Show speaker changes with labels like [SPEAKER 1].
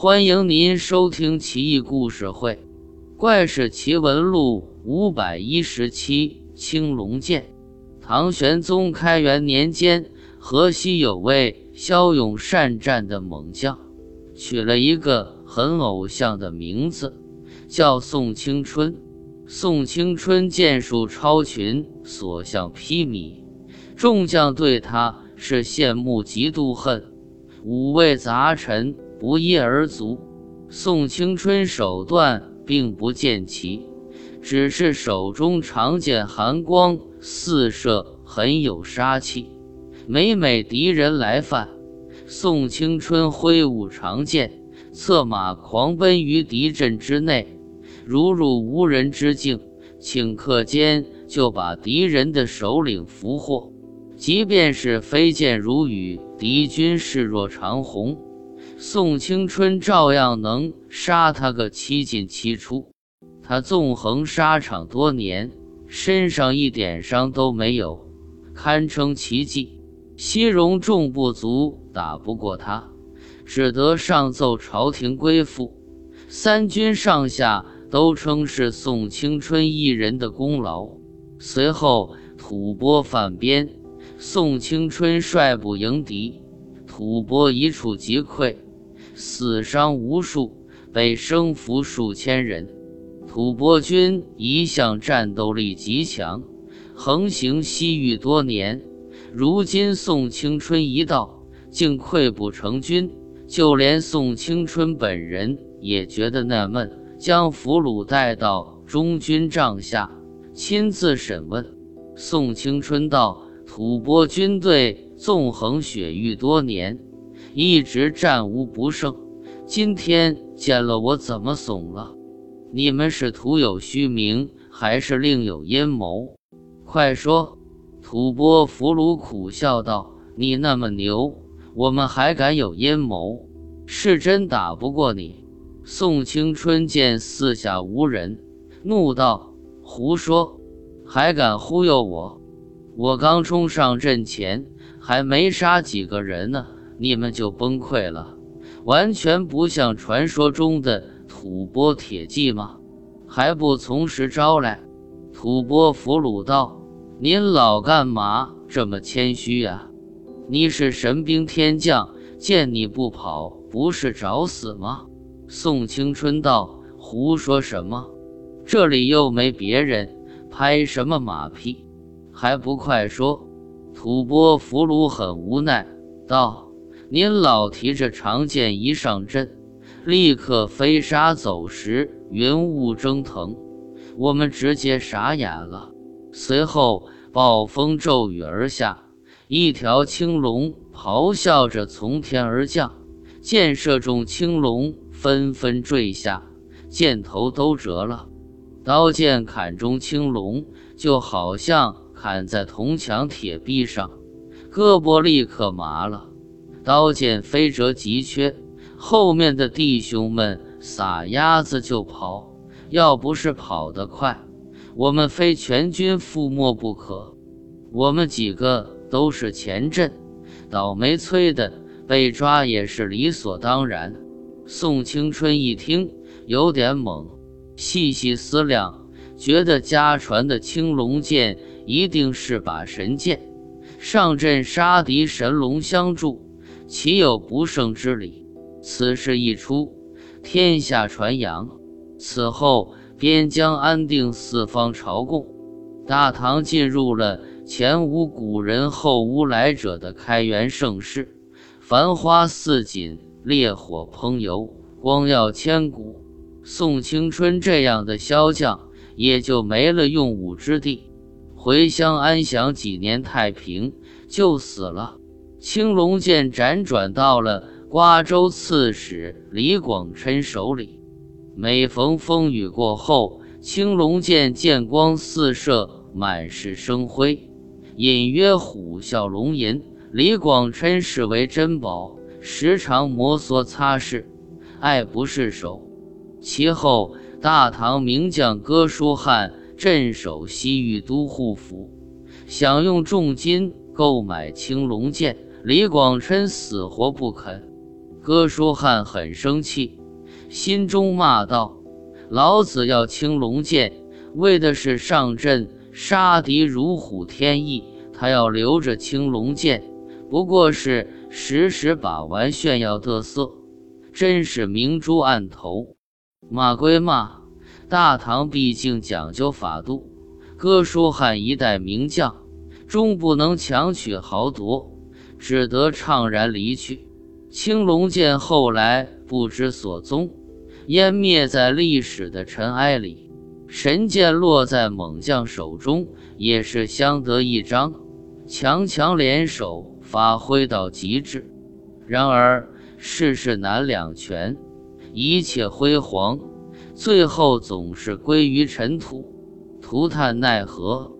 [SPEAKER 1] 欢迎您收听《奇异故事会·怪事奇闻录》五百一十七。青龙剑。唐玄宗开元年间，河西有位骁勇善战的猛将，取了一个很偶像的名字，叫宋青春。宋青春剑术超群，所向披靡，众将对他是羡慕嫉妒恨，五味杂陈，不一而足。宋青春手段并不见奇。只是手中长剑寒光四射，很有杀气。每每敌人来犯，宋青春挥舞长剑，策马狂奔于敌阵之内，如入无人之境，顷刻间就把敌人的首领俘获。即便是飞剑如雨，敌军势若长虹，宋青春照样能杀他个七进七出。他纵横沙场多年，身上一点伤都没有，堪称奇迹。西戎众部族打不过他，只得上奏朝廷归附。三军上下都称是宋青春一人的功劳。随后吐蕃犯边，宋青春率部迎敌，吐蕃一触即溃，死伤无数，被生俘数千人。吐蕃军一向战斗力极强，横行西域多年。如今宋青春一到，竟溃不成军，就连宋青春本人也觉得纳闷，将俘虏带到中军帐下，亲自审问。宋青春道：“吐蕃军队纵横雪域多年，一直战无不胜，今天见了我，怎么怂了？”你们是徒有虚名，还是另有阴谋？快说！吐蕃俘虏苦笑道：“你那么牛，我们还敢有阴谋？是真打不过你。”宋青春见四下无人，怒道：“胡说！还敢忽悠我？我刚冲上阵前，还没杀几个人呢，你们就崩溃了，完全不像传说中的。”吐蕃铁骑吗？还不从实招来？吐蕃俘虏道：“您老干嘛这么谦虚呀？你是神兵天将，见你不跑，不是找死吗？”宋青春道：“胡说什么？这里又没别人，拍什么马屁？还不快说！”吐蕃俘虏很无奈道：“您老提着长剑一上阵。”立刻飞沙走石，云雾蒸腾，我们直接傻眼了。随后暴风骤雨而下，一条青龙咆哮着从天而降，箭射中青龙纷纷坠下，箭头都折了。刀剑砍中青龙，就好像砍在铜墙铁壁上，胳膊立刻麻了。刀剑飞折急缺。后面的弟兄们撒丫子就跑，要不是跑得快，我们非全军覆没不可。我们几个都是前阵，倒霉催的被抓也是理所当然。宋青春一听有点懵，细细思量，觉得家传的青龙剑一定是把神剑，上阵杀敌神龙相助，岂有不胜之理？此事一出，天下传扬。此后，边疆安定，四方朝贡，大唐进入了前无古人后无来者的开元盛世，繁花似锦，烈火烹油，光耀千古。宋青春这样的骁将也就没了用武之地，回乡安享几年太平，就死了。青龙剑辗转到了。瓜州刺史李广琛手里，每逢风雨过后，青龙剑剑光四射，满是生辉，隐约虎啸龙吟。李广琛视为珍宝，时常摩挲擦拭，爱不释手。其后，大唐名将哥舒翰镇守西域都护府，想用重金购买青龙剑，李广琛死活不肯。哥舒翰很生气，心中骂道：“老子要青龙剑，为的是上阵杀敌如虎添翼。他要留着青龙剑，不过是时时把玩炫耀得瑟，真是明珠暗投。”骂归骂，大唐毕竟讲究法度，哥舒翰一代名将，终不能强取豪夺，只得怅然离去。青龙剑后来不知所踪，湮灭在历史的尘埃里。神剑落在猛将手中，也是相得益彰，强强联手，发挥到极致。然而世事难两全，一切辉煌，最后总是归于尘土，涂炭奈何？